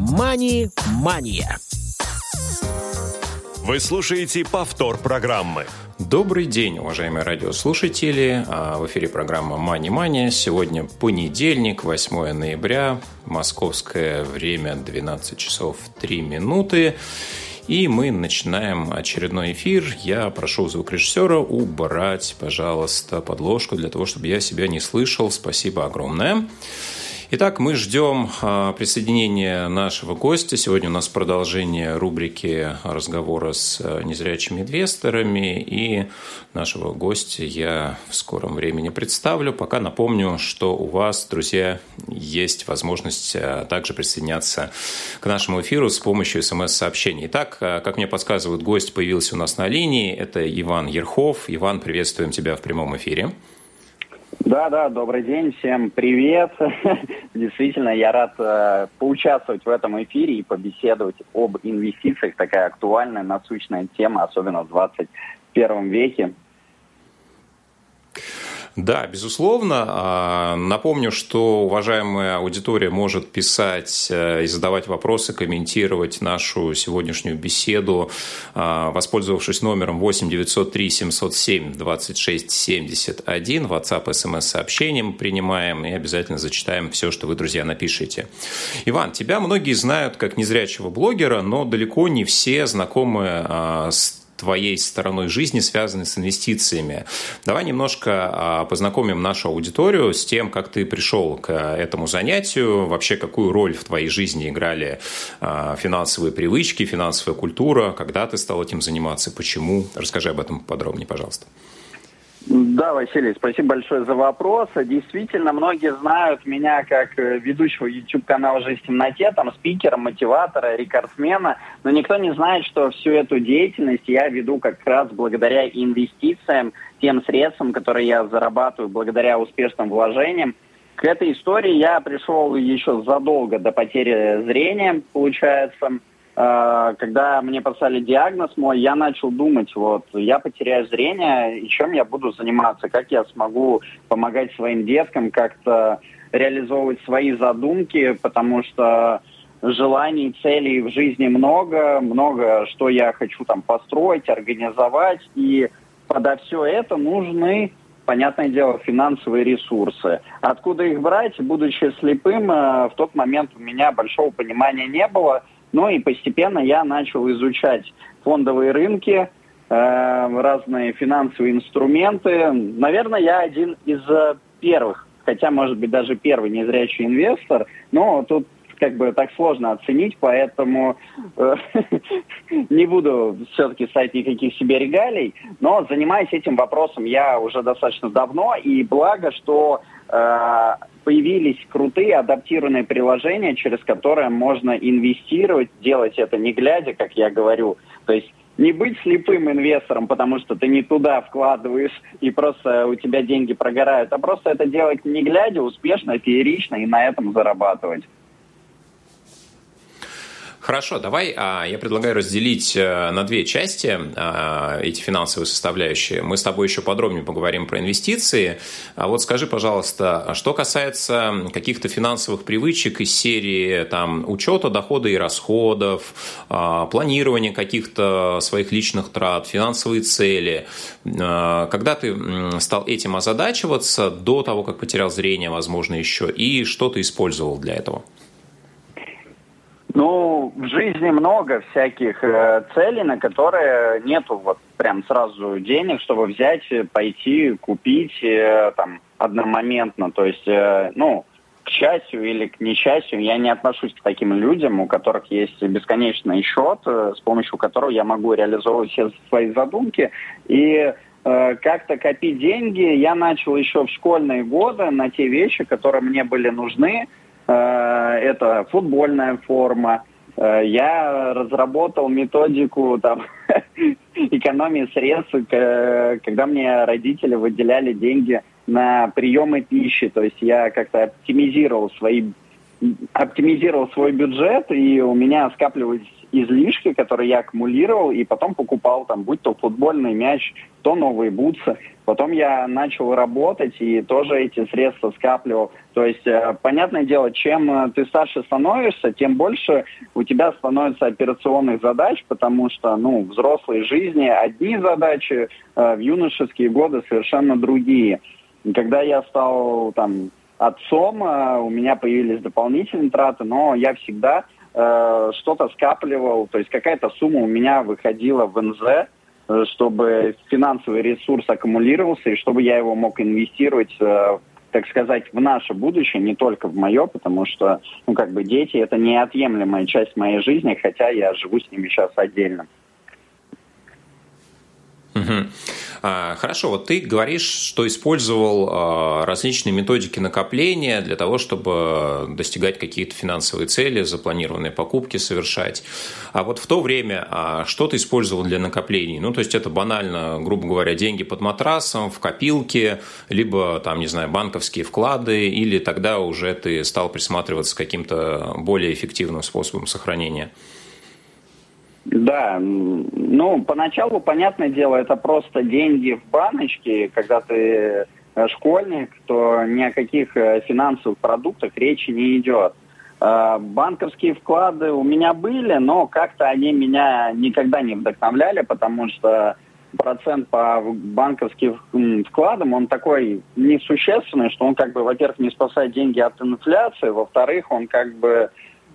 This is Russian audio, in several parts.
«Мани-мания». Вы слушаете повтор программы. Добрый день, уважаемые радиослушатели. А, в эфире программа «Мани Мания». Сегодня понедельник, 8 ноября, московское время 12 часов 3 минуты. И мы начинаем очередной эфир. Я прошу звукорежиссера убрать, пожалуйста, подложку для того, чтобы я себя не слышал. Спасибо огромное. Итак, мы ждем а, присоединения нашего гостя. Сегодня у нас продолжение рубрики разговора с а, незрячими инвесторами. И нашего гостя я в скором времени представлю. Пока напомню, что у вас, друзья, есть возможность а, также присоединяться к нашему эфиру с помощью смс-сообщений. Итак, как мне подсказывают, гость появился у нас на линии. Это Иван Ерхов. Иван, приветствуем тебя в прямом эфире. Да, да, добрый день, всем привет. Действительно, я рад э, поучаствовать в этом эфире и побеседовать об инвестициях. Такая актуальная, насущная тема, особенно в 21 веке. Да, безусловно. А, напомню, что уважаемая аудитория может писать э, и задавать вопросы, комментировать нашу сегодняшнюю беседу, а, воспользовавшись номером 8 903 707 26 71, WhatsApp, смс-сообщением принимаем и обязательно зачитаем все, что вы, друзья, напишите. Иван, тебя многие знают как незрячего блогера, но далеко не все знакомы а, с твоей стороной жизни, связанной с инвестициями. Давай немножко а, познакомим нашу аудиторию с тем, как ты пришел к этому занятию, вообще какую роль в твоей жизни играли а, финансовые привычки, финансовая культура, когда ты стал этим заниматься, почему. Расскажи об этом подробнее, пожалуйста. Да, Василий, спасибо большое за вопрос. Действительно, многие знают меня как э, ведущего YouTube-канала «Жизнь в темноте», там спикера, мотиватора, рекордсмена, но никто не знает, что всю эту деятельность я веду как раз благодаря инвестициям, тем средствам, которые я зарабатываю благодаря успешным вложениям. К этой истории я пришел еще задолго до потери зрения, получается, когда мне поставили диагноз мой, я начал думать, вот, я потеряю зрение, и чем я буду заниматься, как я смогу помогать своим деткам как-то реализовывать свои задумки, потому что желаний, целей в жизни много, много, что я хочу там построить, организовать, и подо все это нужны понятное дело, финансовые ресурсы. Откуда их брать, будучи слепым, э, в тот момент у меня большого понимания не было. Ну и постепенно я начал изучать фондовые рынки, э, разные финансовые инструменты. Наверное, я один из э, первых, хотя, может быть, даже первый незрячий инвестор, но тут как бы так сложно оценить, поэтому э, не буду все-таки ставить никаких себе регалий, но занимаюсь этим вопросом я уже достаточно давно, и благо, что э, появились крутые адаптированные приложения, через которые можно инвестировать, делать это не глядя, как я говорю, то есть не быть слепым инвестором, потому что ты не туда вкладываешь и просто у тебя деньги прогорают, а просто это делать не глядя, успешно, феерично и на этом зарабатывать. Хорошо, давай а, я предлагаю разделить э, на две части а, эти финансовые составляющие. Мы с тобой еще подробнее поговорим про инвестиции. А вот скажи, пожалуйста, а что касается каких-то финансовых привычек из серии там, учета дохода и расходов, планирования каких-то своих личных трат, финансовые цели, когда ты стал этим озадачиваться до того, как потерял зрение, возможно, еще, и что ты использовал для этого? Ну, в жизни много всяких э, целей, на которые нету вот прям сразу денег, чтобы взять, пойти, купить э, там одномоментно. То есть, э, ну, к счастью или к несчастью, я не отношусь к таким людям, у которых есть бесконечный счет, э, с помощью которого я могу реализовывать все свои задумки. И э, как-то копить деньги я начал еще в школьные годы на те вещи, которые мне были нужны – Э, это футбольная форма. Э, я разработал методику там, экономии средств, когда мне родители выделяли деньги на приемы пищи. То есть я как-то оптимизировал свои оптимизировал свой бюджет, и у меня скапливались излишки, которые я аккумулировал, и потом покупал там, будь то футбольный мяч, то новые бутсы. Потом я начал работать и тоже эти средства скапливал. То есть, э, понятное дело, чем э, ты старше становишься, тем больше у тебя становится операционных задач, потому что, ну, в взрослой жизни одни задачи, э, в юношеские годы совершенно другие. Когда я стал там отцом, у меня появились дополнительные траты, но я всегда э, что-то скапливал, то есть какая-то сумма у меня выходила в НЗ, э, чтобы финансовый ресурс аккумулировался и чтобы я его мог инвестировать, э, так сказать, в наше будущее, не только в мое, потому что, ну, как бы дети это неотъемлемая часть моей жизни, хотя я живу с ними сейчас отдельно. Угу. Хорошо, вот ты говоришь, что использовал а, различные методики накопления для того, чтобы достигать какие-то финансовые цели, запланированные покупки совершать. А вот в то время а, что ты использовал для накоплений? Ну, то есть это банально, грубо говоря, деньги под матрасом, в копилке, либо там, не знаю, банковские вклады, или тогда уже ты стал присматриваться к каким-то более эффективным способом сохранения? Да, ну, поначалу, понятное дело, это просто деньги в баночке, когда ты э, школьник, то ни о каких э, финансовых продуктах речи не идет. Э, банковские вклады у меня были, но как-то они меня никогда не вдохновляли, потому что процент по банковским вкладам, он такой несущественный, что он как бы, во-первых, не спасает деньги от инфляции, во-вторых, он как бы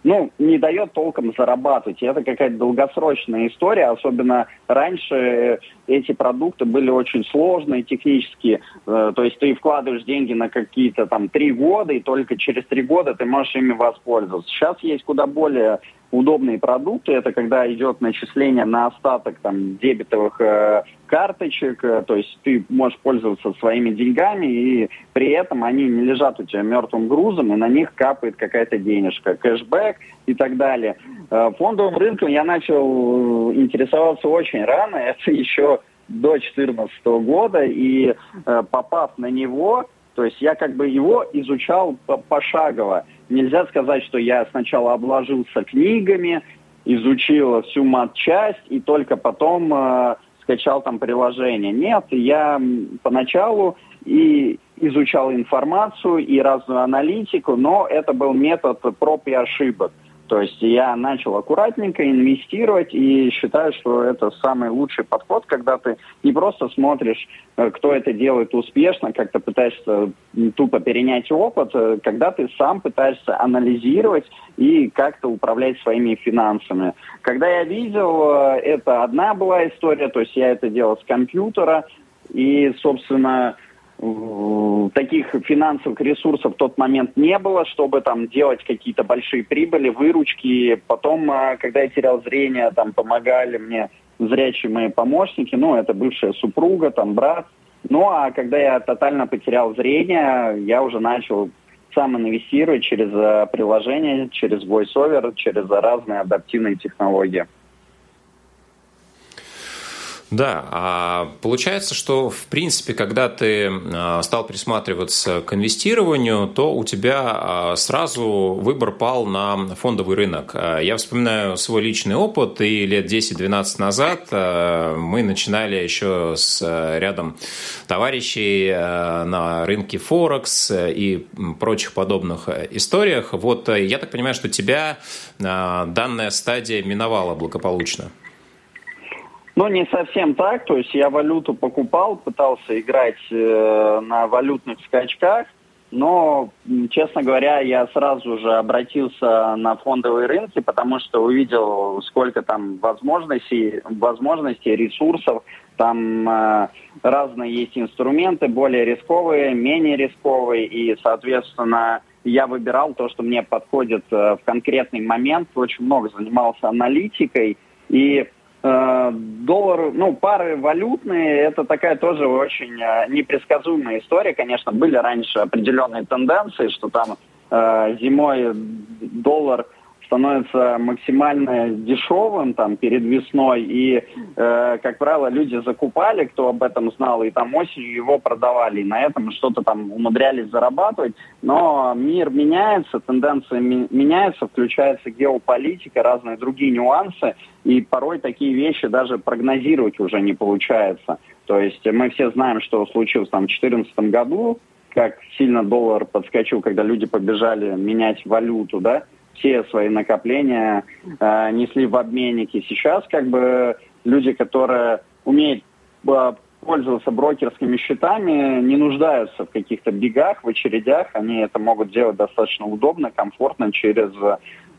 ну, не дает толком зарабатывать. И это какая-то долгосрочная история, особенно раньше эти продукты были очень сложные технически. Э, то есть ты вкладываешь деньги на какие-то там три года, и только через три года ты можешь ими воспользоваться. Сейчас есть куда более удобные продукты. Это когда идет начисление на остаток там, дебетовых э, карточек, э, то есть ты можешь пользоваться своими деньгами, и при этом они не лежат у тебя мертвым грузом, и на них капает какая-то денежка, кэшбэк и так далее. Э, фондовым рынком я начал э, интересоваться очень рано, это еще до 2014 года, и э, попав на него, то есть я как бы его изучал пошагово. Нельзя сказать, что я сначала обложился книгами, изучил всю матчасть и только потом э, скачал там приложение. Нет, я поначалу и изучал информацию и разную аналитику, но это был метод проб и ошибок. То есть я начал аккуратненько инвестировать и считаю, что это самый лучший подход, когда ты не просто смотришь, э, кто это делает успешно, как ты пытаешься тупо перенять опыт, э, когда ты сам пытаешься анализировать и как-то управлять своими финансами. Когда я видел, э, это одна была история, то есть я это делал с компьютера, и, собственно, таких финансовых ресурсов в тот момент не было, чтобы там делать какие-то большие прибыли, выручки. Потом, а, когда я терял зрение, там помогали мне зрячие мои помощники, ну, это бывшая супруга, там, брат. Ну, а когда я тотально потерял зрение, я уже начал сам инвестировать через а, приложение, через VoiceOver, через разные адаптивные технологии. Да, а получается, что в принципе, когда ты а, стал присматриваться к инвестированию, то у тебя а, сразу выбор пал на фондовый рынок. А, я вспоминаю свой личный опыт, и лет 10-12 назад мы начинали еще с рядом товарищей на рынке Форекс и прочих подобных историях. Вот я так понимаю, что тебя данная стадия миновала благополучно. Ну, не совсем так. То есть я валюту покупал, пытался играть э, на валютных скачках, но, честно говоря, я сразу же обратился на фондовые рынки, потому что увидел, сколько там возможностей, возможностей ресурсов. Там э, разные есть инструменты, более рисковые, менее рисковые, и, соответственно, я выбирал то, что мне подходит э, в конкретный момент. Очень много занимался аналитикой, и доллар, ну, пары валютные, это такая тоже очень э, непредсказуемая история. Конечно, были раньше определенные тенденции, что там э, зимой доллар становится максимально дешевым там перед весной, и, э, как правило, люди закупали, кто об этом знал, и там осенью его продавали, и на этом что-то там умудрялись зарабатывать, но мир меняется, тенденции меняются, включается геополитика, разные другие нюансы, и порой такие вещи даже прогнозировать уже не получается. То есть мы все знаем, что случилось там в 2014 году, как сильно доллар подскочил, когда люди побежали менять валюту, да, все свои накопления э, несли в обменники. Сейчас как бы люди, которые умеют э, пользоваться брокерскими счетами, не нуждаются в каких-то бегах, в очередях. Они это могут делать достаточно удобно, комфортно через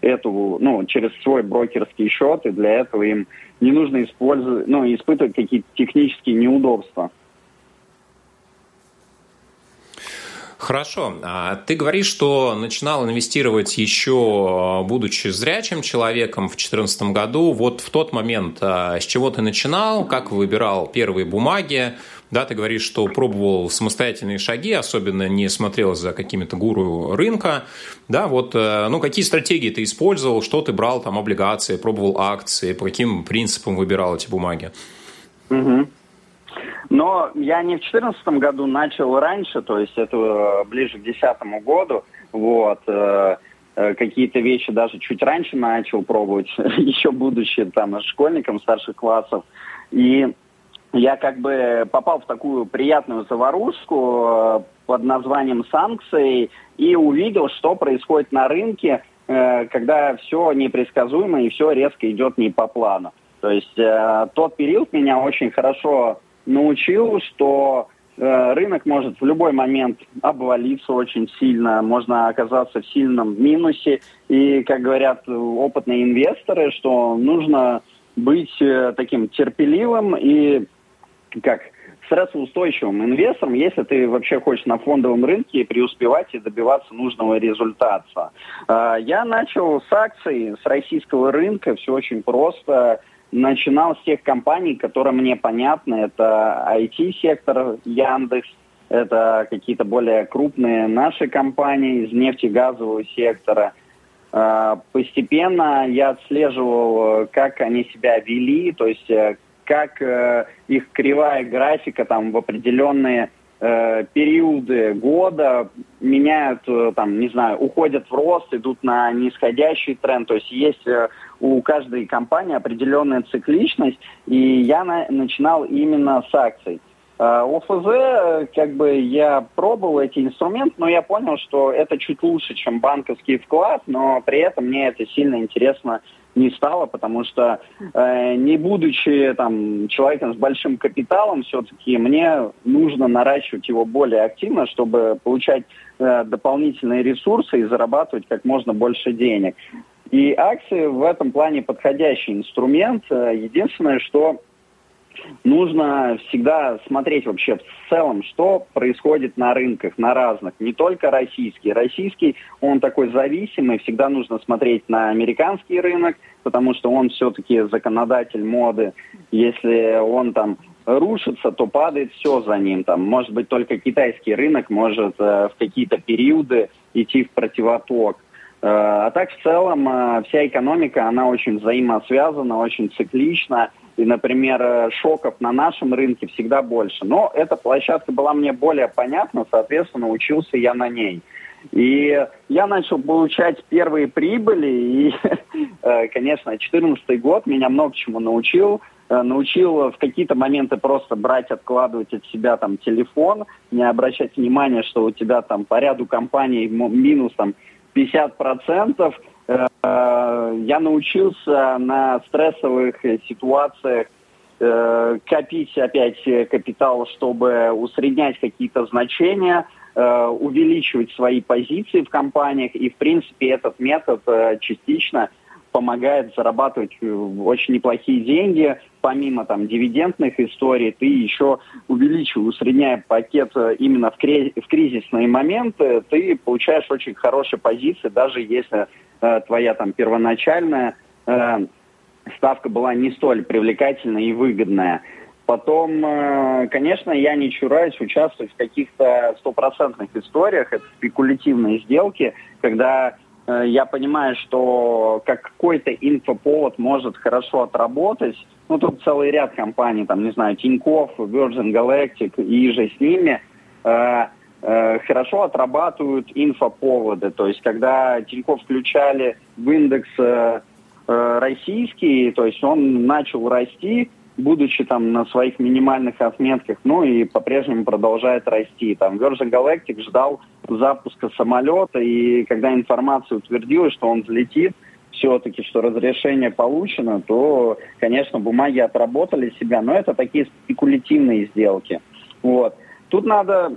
эту, ну, через свой брокерский счет, и для этого им не нужно использовать, ну, испытывать какие-то технические неудобства. Хорошо. А ты говоришь, что начинал инвестировать еще будучи зрячим человеком в 2014 году. Вот в тот момент а, с чего ты начинал, как выбирал первые бумаги? Да, ты говоришь, что пробовал самостоятельные шаги, особенно не смотрел за какими-то гуру рынка. Да, вот, э, ну, какие стратегии ты использовал, что ты брал, там, облигации, пробовал акции, по каким принципам выбирал эти бумаги? Угу. Но я не в 2014 году начал раньше, то есть это э, ближе к 2010 году. Вот. Э, э, какие-то вещи даже чуть раньше начал пробовать, еще будучи там школьником старших классов. И я как бы попал в такую приятную заварушку под названием санкции и увидел, что происходит на рынке, когда все непредсказуемо и все резко идет не по плану. То есть тот период меня очень хорошо научил, что э, рынок может в любой момент обвалиться очень сильно, можно оказаться в сильном минусе. И, как говорят опытные инвесторы, что нужно быть э, таким терпеливым и как стрессоустойчивым инвестором, если ты вообще хочешь на фондовом рынке преуспевать и добиваться нужного результата. Э, я начал с акций, с российского рынка, все очень просто начинал с тех компаний, которые мне понятны. Это IT-сектор Яндекс, это какие-то более крупные наши компании из нефтегазового сектора. А, постепенно я отслеживал, как они себя вели, то есть э, как э, их кривая графика там в определенные э, периоды года меняют, там, не знаю, уходят в рост, идут на нисходящий тренд. То есть есть у каждой компании определенная цикличность, и я на, начинал именно с акций. Uh, ОФЗ, как бы я пробовал эти инструменты, но я понял, что это чуть лучше, чем банковский вклад, но при этом мне это сильно интересно не стало, потому что э, не будучи там человеком с большим капиталом, все-таки мне нужно наращивать его более активно, чтобы получать э, дополнительные ресурсы и зарабатывать как можно больше денег. И акции в этом плане подходящий инструмент. Единственное, что нужно всегда смотреть вообще в целом, что происходит на рынках, на разных, не только российский. Российский, он такой зависимый, всегда нужно смотреть на американский рынок, потому что он все-таки законодатель моды. Если он там рушится, то падает все за ним. Там, может быть, только китайский рынок может э, в какие-то периоды идти в противоток. Э, а так в целом э, вся экономика, она очень взаимосвязана, очень циклична. И, например, э, шоков на нашем рынке всегда больше. Но эта площадка была мне более понятна, соответственно, учился я на ней. И я начал получать первые прибыли, и, конечно, 2014 год меня много чему научил. Научил в какие-то моменты просто брать, откладывать от себя там телефон, не обращать внимания, что у тебя там по ряду компаний минус там 50%. Э, я научился на стрессовых ситуациях э, копить опять капитал, чтобы усреднять какие-то значения, э, увеличивать свои позиции в компаниях. И, в принципе, этот метод частично помогает зарабатывать э, очень неплохие деньги. Помимо там дивидендных историй, ты еще увеличивая, усредняя пакет э, именно в, кри- в кризисные моменты, ты получаешь очень хорошие позиции, даже если э, твоя там первоначальная э, ставка была не столь привлекательная и выгодная. Потом, э, конечно, я не чураюсь участвовать в каких-то стопроцентных историях. Это спекулятивные сделки, когда я понимаю, что как какой-то инфоповод может хорошо отработать. Ну, тут целый ряд компаний, там, не знаю, Тинькофф, Virgin Galactic и же с ними э, э, хорошо отрабатывают инфоповоды. То есть, когда Тинькофф включали в индекс э, э российский, то есть он начал расти, будучи там на своих минимальных отметках, ну и по-прежнему продолжает расти. Там Virgin Galactic ждал запуска самолета, и когда информация утвердилась, что он взлетит, все-таки, что разрешение получено, то, конечно, бумаги отработали себя, но это такие спекулятивные сделки. Вот. Тут надо,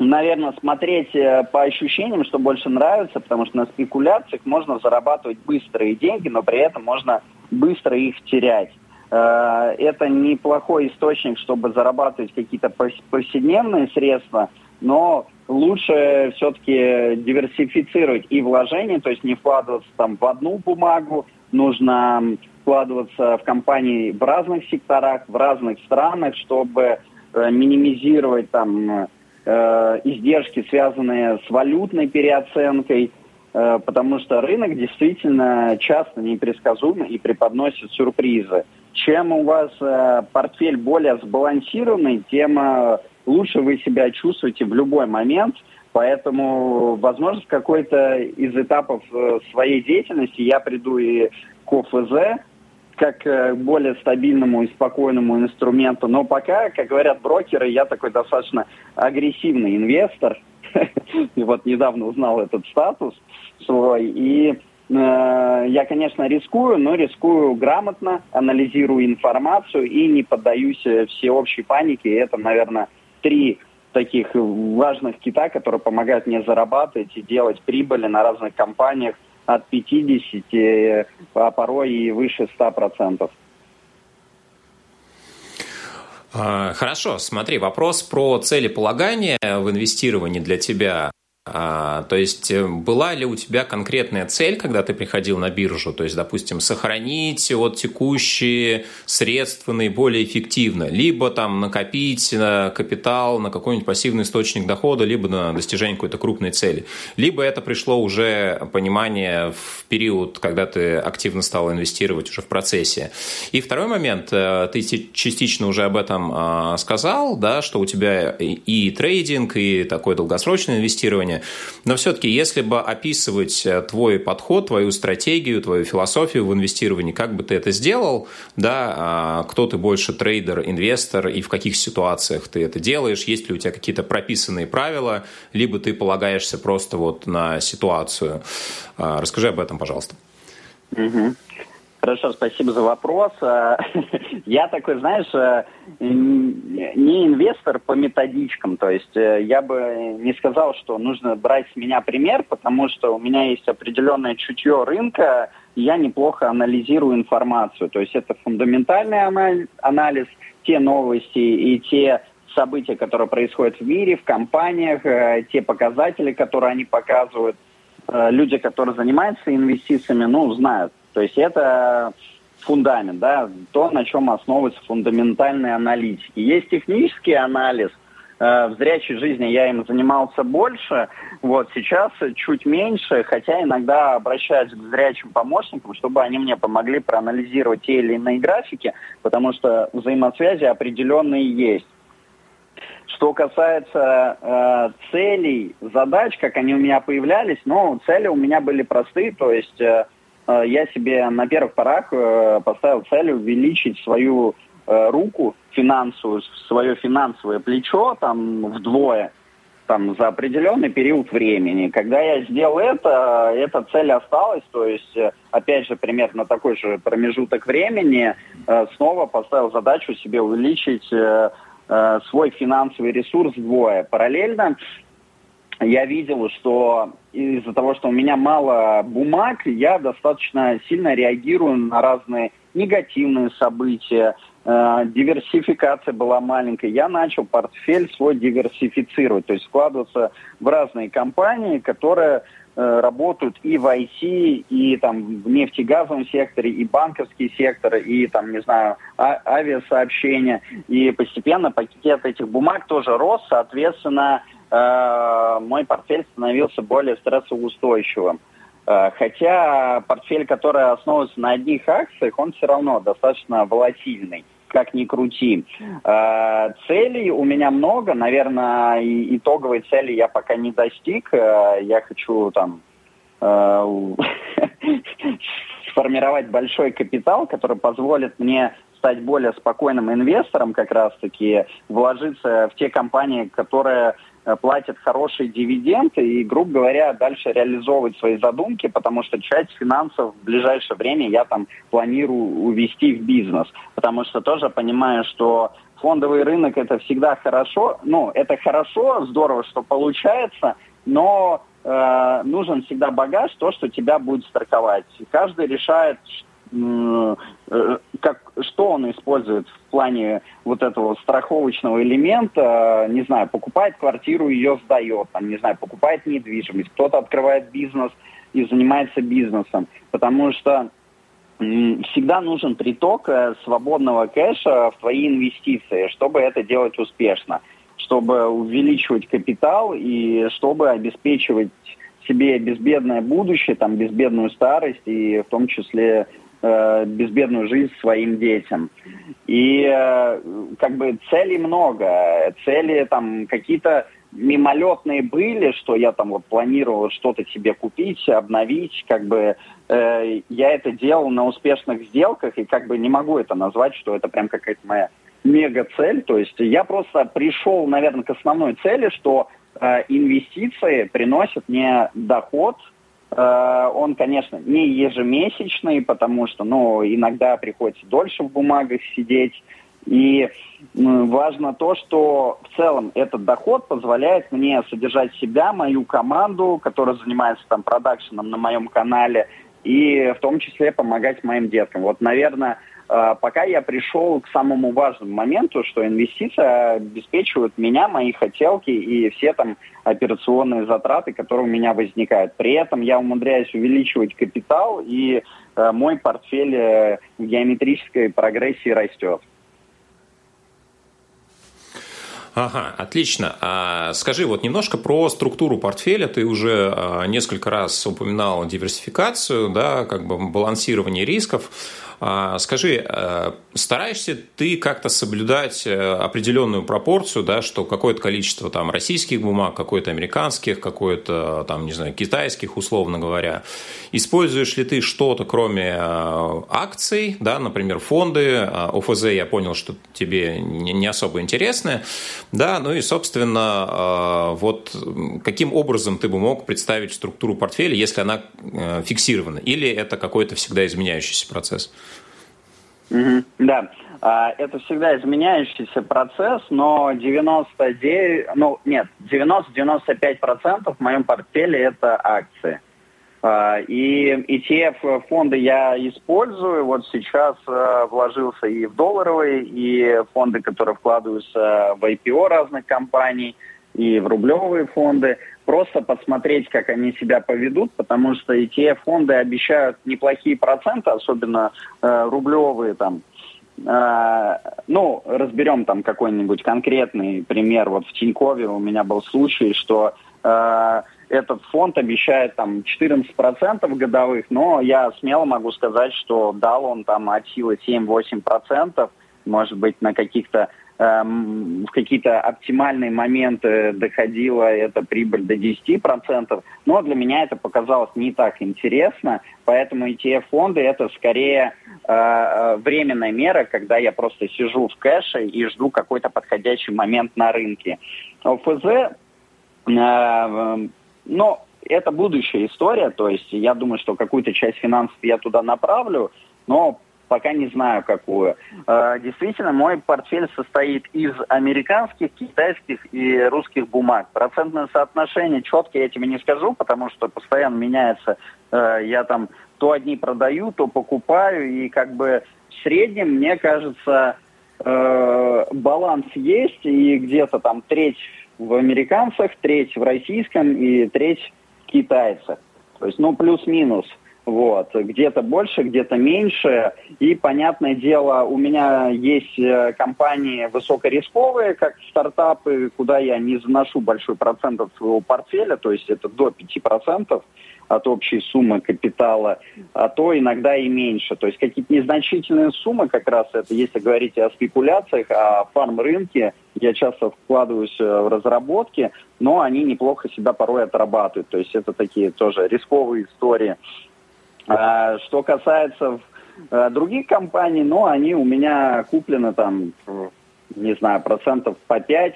наверное, смотреть э, по ощущениям, что больше нравится, потому что на спекуляциях можно зарабатывать быстрые деньги, но при этом можно быстро их терять. Э, это неплохой источник, чтобы зарабатывать какие-то повседневные средства, но лучше все-таки диверсифицировать и вложения, то есть не вкладываться там в одну бумагу, нужно вкладываться в компании в разных секторах, в разных странах, чтобы э, минимизировать там э, издержки, связанные с валютной переоценкой, потому что рынок действительно часто непредсказуем и преподносит сюрпризы чем у вас э, портфель более сбалансированный, тем э, лучше вы себя чувствуете в любой момент. Поэтому, возможно, в какой-то из этапов э, своей деятельности я приду и к ОФЗ, как к более стабильному и спокойному инструменту. Но пока, как говорят брокеры, я такой достаточно агрессивный инвестор. И вот недавно узнал этот статус свой. И Э, я, конечно, рискую, но рискую грамотно, анализирую информацию и не поддаюсь э, всеобщей панике. И это, наверное, три таких важных кита, которые помогают мне зарабатывать и делать прибыли на разных компаниях от 50, э, а порой и выше 100%. А, хорошо, смотри, вопрос про целеполагание в инвестировании для тебя. А, то есть э, была ли у тебя конкретная цель, когда ты приходил на биржу? То есть, допустим, сохранить вот текущие средства наиболее эффективно, либо там накопить на капитал, на какой-нибудь пассивный источник дохода, либо на достижение какой-то крупной цели. Либо это пришло уже понимание в период, когда ты активно стал инвестировать уже в процессе. И второй момент, э, ты частично уже об этом а, сказал, да, что у тебя и трейдинг, и такое долгосрочное инвестирование, уровне. Но все-таки, если бы описывать э, твой подход, твою стратегию, твою философию в инвестировании, как бы ты это сделал, да, а, кто ты больше трейдер, инвестор и в каких ситуациях ты это делаешь, есть ли у тебя какие-то прописанные правила, либо ты полагаешься просто вот на ситуацию. А, расскажи об этом, пожалуйста. Угу. Хорошо, спасибо за вопрос. Э, я такой, знаешь, э, не инвестор по методичкам. То есть э, я бы не сказал, что нужно брать с меня пример, потому что у меня есть определенное чутье рынка, и я неплохо анализирую информацию. То есть это фундаментальный анализ, те новости и те события, которые происходят в мире, в компаниях, те показатели, которые они показывают. Люди, которые занимаются инвестициями, ну, знают то есть это фундамент, да, то, на чем основывается фундаментальная аналитика. Есть технический анализ, э, в зрячей жизни я им занимался больше, вот сейчас чуть меньше, хотя иногда обращаюсь к зрячим помощникам, чтобы они мне помогли проанализировать те или иные графики, потому что взаимосвязи определенные есть. Что касается э, целей, задач, как они у меня появлялись, ну, цели у меня были простые, то есть э, я себе на первых порах э, поставил цель увеличить свою э, руку финансовую, свое финансовое плечо там вдвое там, за определенный период времени. Когда я сделал это, эта цель осталась, то есть, опять же, примерно такой же промежуток времени, снова поставил задачу себе увеличить свой финансовый ресурс вдвое. Параллельно я видел, что из-за того, что у меня мало бумаг, я достаточно сильно реагирую на разные негативные события. Э, диверсификация была маленькая. Я начал портфель свой диверсифицировать, то есть вкладываться в разные компании, которые э, работают и в IT, и там в нефтегазовом секторе, и банковский сектор, и там, не знаю, а авиасообщения. И постепенно пакет этих бумаг тоже рос, соответственно, мой портфель становился более стрессоустойчивым. Э, хотя портфель, который основывается на одних акциях, он все равно достаточно волатильный как ни крути. Э, целей у меня много, наверное, итоговой цели я пока не достиг. Э, я хочу там сформировать большой капитал, который позволит мне стать более спокойным инвестором, как раз-таки вложиться в те компании, которые Э, платят хорошие дивиденды и, грубо говоря, дальше реализовывать свои задумки, потому что часть финансов в ближайшее время я там планирую увести в бизнес, потому что тоже понимаю, что фондовый рынок это всегда хорошо, ну, это хорошо, здорово, что получается, но э, нужен всегда багаж, то, что тебя будет страховать. Каждый решает, Э, как, что он использует в плане вот этого страховочного элемента, не знаю, покупает квартиру, ее сдает, там, не знаю, покупает недвижимость, кто-то открывает бизнес и занимается бизнесом, потому что всегда нужен приток э, свободного кэша в твои инвестиции, чтобы это делать успешно, чтобы увеличивать капитал и чтобы обеспечивать себе безбедное будущее, там, безбедную старость и в том числе э, безбедную жизнь своим детям. И э, как бы целей много. Цели там какие-то мимолетные были, что я там вот планировал что-то себе купить, обновить, как бы э, я это делал на успешных сделках и как бы не могу это назвать, что это прям какая-то моя мега цель. То есть я просто пришел, наверное, к основной цели, что э, инвестиции приносят мне доход – он, конечно, не ежемесячный, потому что, ну, иногда приходится дольше в бумагах сидеть. И важно то, что в целом этот доход позволяет мне содержать себя, мою команду, которая занимается там продакшеном на моем канале, и в том числе помогать моим деткам. Вот, наверное, пока я пришел к самому важному моменту, что инвестиции обеспечивают меня, мои хотелки и все там операционные затраты, которые у меня возникают. При этом я умудряюсь увеличивать капитал, и э, мой портфель э, в геометрической прогрессии растет. Ага, отлично. А скажи вот немножко про структуру портфеля. Ты уже а, несколько раз упоминал диверсификацию, да, как бы балансирование рисков. А, скажи, э, стараешься ты как-то соблюдать э, определенную пропорцию, да, что какое-то количество там российских бумаг, какое-то американских, какое-то там, не знаю, китайских, условно говоря. Используешь ли ты что-то, кроме э, акций, да, например, фонды, ОФЗ, я понял, что тебе не особо интересны, да, ну и, собственно, вот каким образом ты бы мог представить структуру портфеля, если она фиксирована, или это какой-то всегда изменяющийся процесс? Угу, да, а, это всегда изменяющийся процесс, но 99, ну нет, 90-95% в моем портфеле это акции. А, и ETF фонды я использую. Вот сейчас а, вложился и в долларовые, и фонды, которые вкладываются в IPO разных компаний, и в рублевые фонды просто посмотреть, как они себя поведут, потому что и те фонды обещают неплохие проценты, особенно э, рублевые там. Э, ну, разберем там какой-нибудь конкретный пример. Вот в Тинькове у меня был случай, что э, этот фонд обещает там 14% годовых, но я смело могу сказать, что дал он там от силы 7-8%, может быть, на каких-то в какие-то оптимальные моменты доходила эта прибыль до 10%, но для меня это показалось не так интересно, поэтому ETF-фонды это скорее э, э, временная мера, когда я просто сижу в кэше и жду какой-то подходящий момент на рынке. ОФЗ, э, ну, это будущая история, то есть я думаю, что какую-то часть финансов я туда направлю, но пока не знаю какую. Э, действительно, мой портфель состоит из американских, китайских и русских бумаг. Процентное соотношение четко я тебе не скажу, потому что постоянно меняется. Э, я там то одни продаю, то покупаю, и как бы в среднем, мне кажется, э, баланс есть, и где-то там треть в американцах, треть в российском и треть в китайцах. То есть, ну, плюс-минус – Вот. Где-то больше, где-то меньше. И, понятное дело, у меня есть э, компании высокорисковые, как стартапы, куда я не заношу большой процент от своего портфеля, то есть это до 5% от общей суммы капитала, а то иногда и меньше. То есть какие-то незначительные суммы, как раз это, если говорить о спекуляциях, о фарм-рынке, я часто вкладываюсь э, в разработки, но они неплохо себя порой отрабатывают. То есть это такие тоже рисковые истории. А, что касается э, других компаний, ну, они у меня куплены там, не знаю, процентов по 5,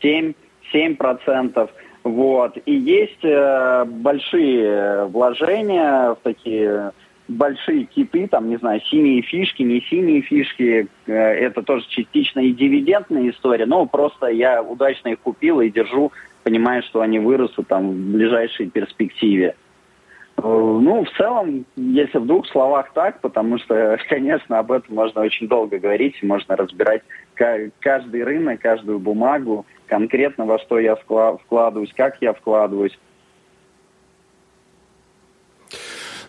7, 7 процентов. Вот. И есть э, большие вложения в такие большие киты, там, не знаю, синие фишки, не синие фишки, э, это тоже частично и дивидендная история, но просто я удачно их купил и держу, понимая, что они вырастут там в ближайшей перспективе. Э, ну, в целом, если в двух словах так, потому что, конечно, об этом можно очень долго говорить, можно разбирать каждый рынок, каждую бумагу, конкретно во что я вкладываюсь, как я вкладываюсь.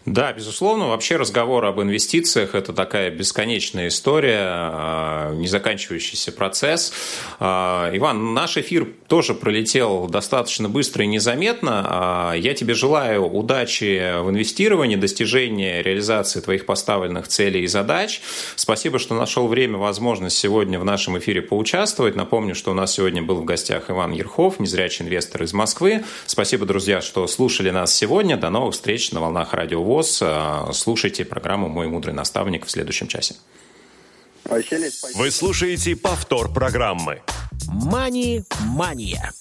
Да, безусловно. Вообще разговор об инвестициях – это такая бесконечная история, а, не заканчивающийся процесс. А, Иван, наш эфир тоже пролетел достаточно быстро и незаметно. А, я тебе желаю удачи в инвестировании, достижения реализации твоих поставленных целей и задач. Спасибо, что нашел время, возможность сегодня в нашем эфире поучаствовать. Напомню, что у нас сегодня был в гостях Иван Ерхов, незрячий инвестор из Москвы. Спасибо, друзья, что слушали нас сегодня. До новых встреч на волнах Радио ВОЗ. ВОЗ. А, слушайте программу «Мой мудрый наставник» в следующем часе. Вы слушаете повтор программы. «Мани-мания».